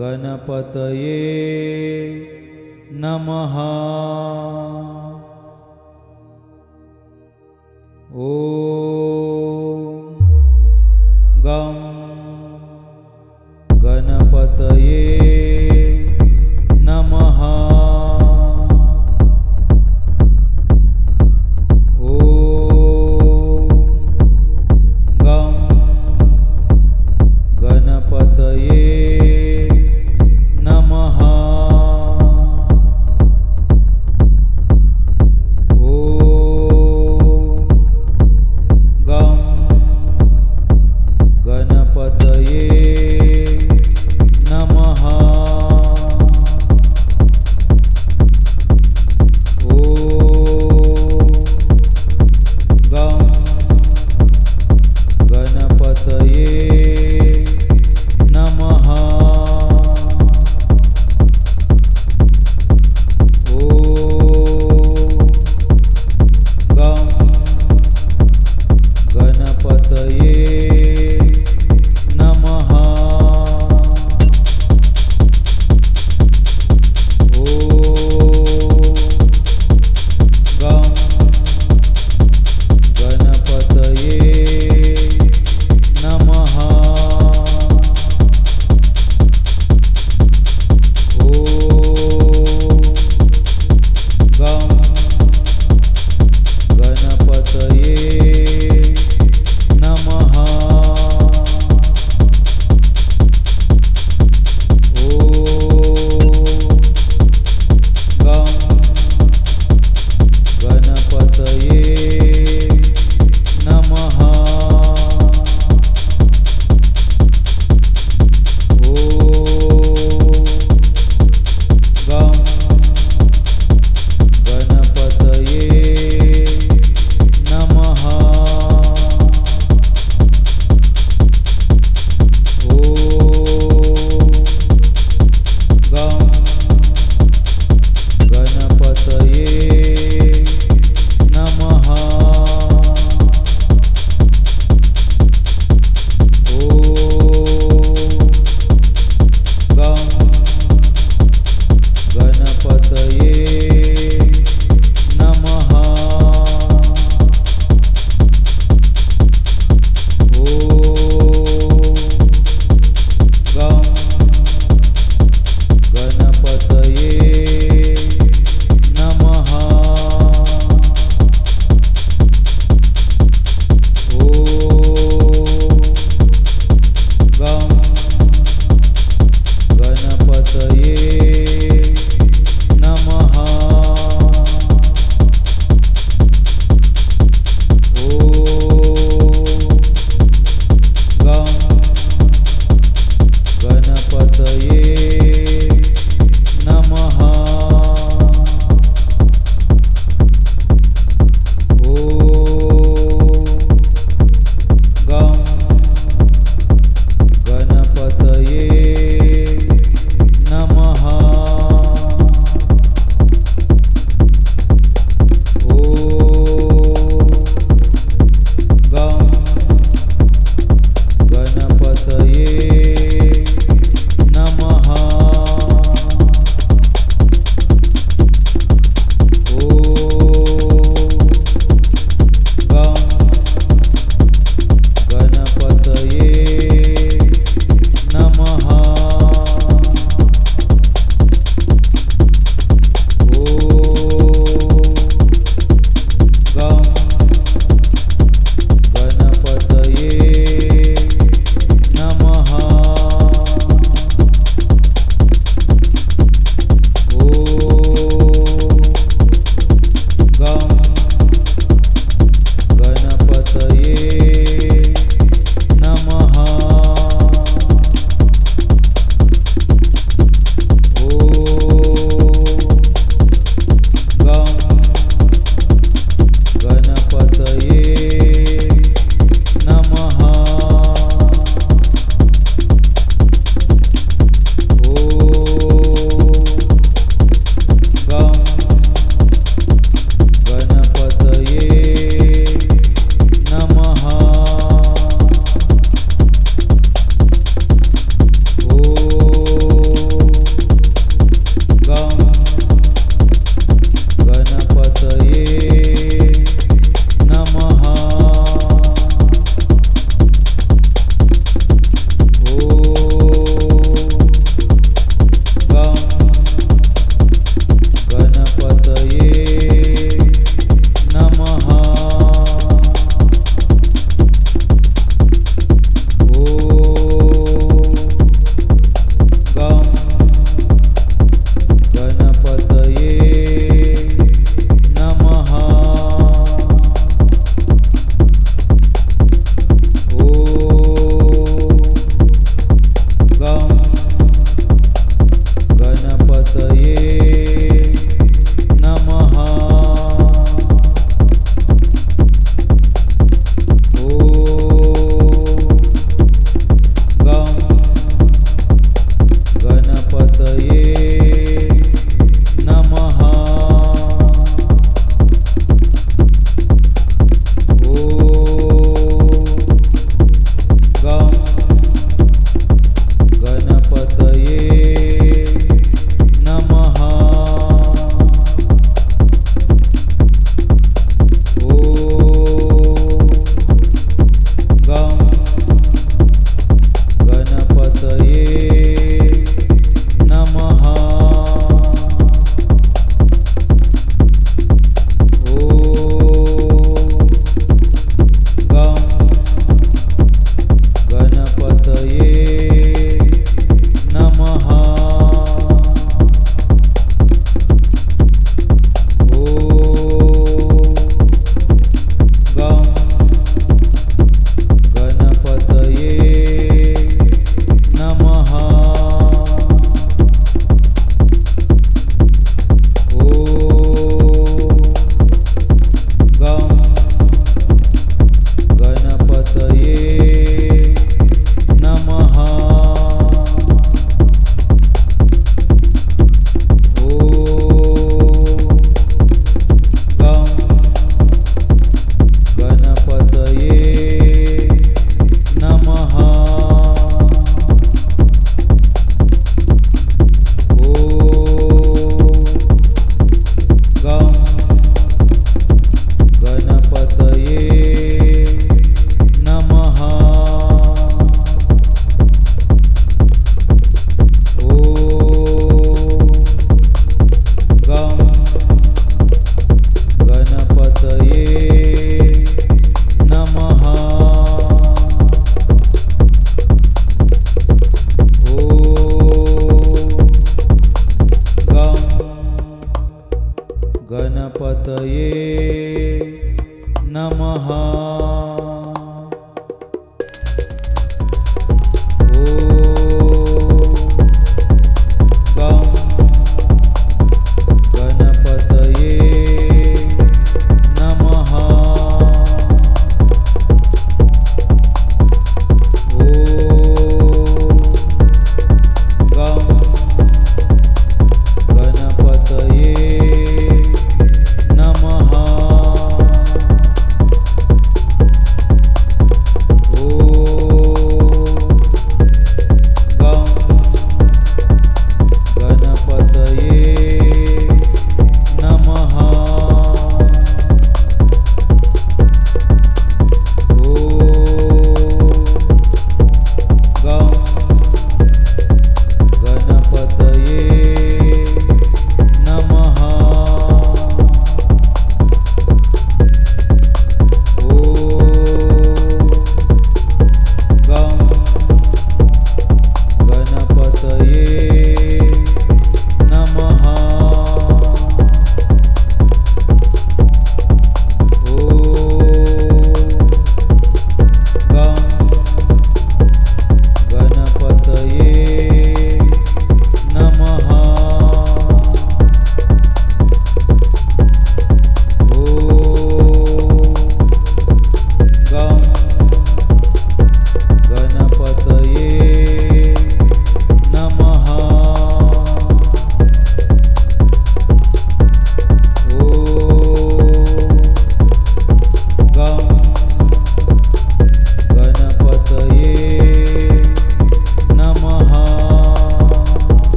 गणपतये नमः।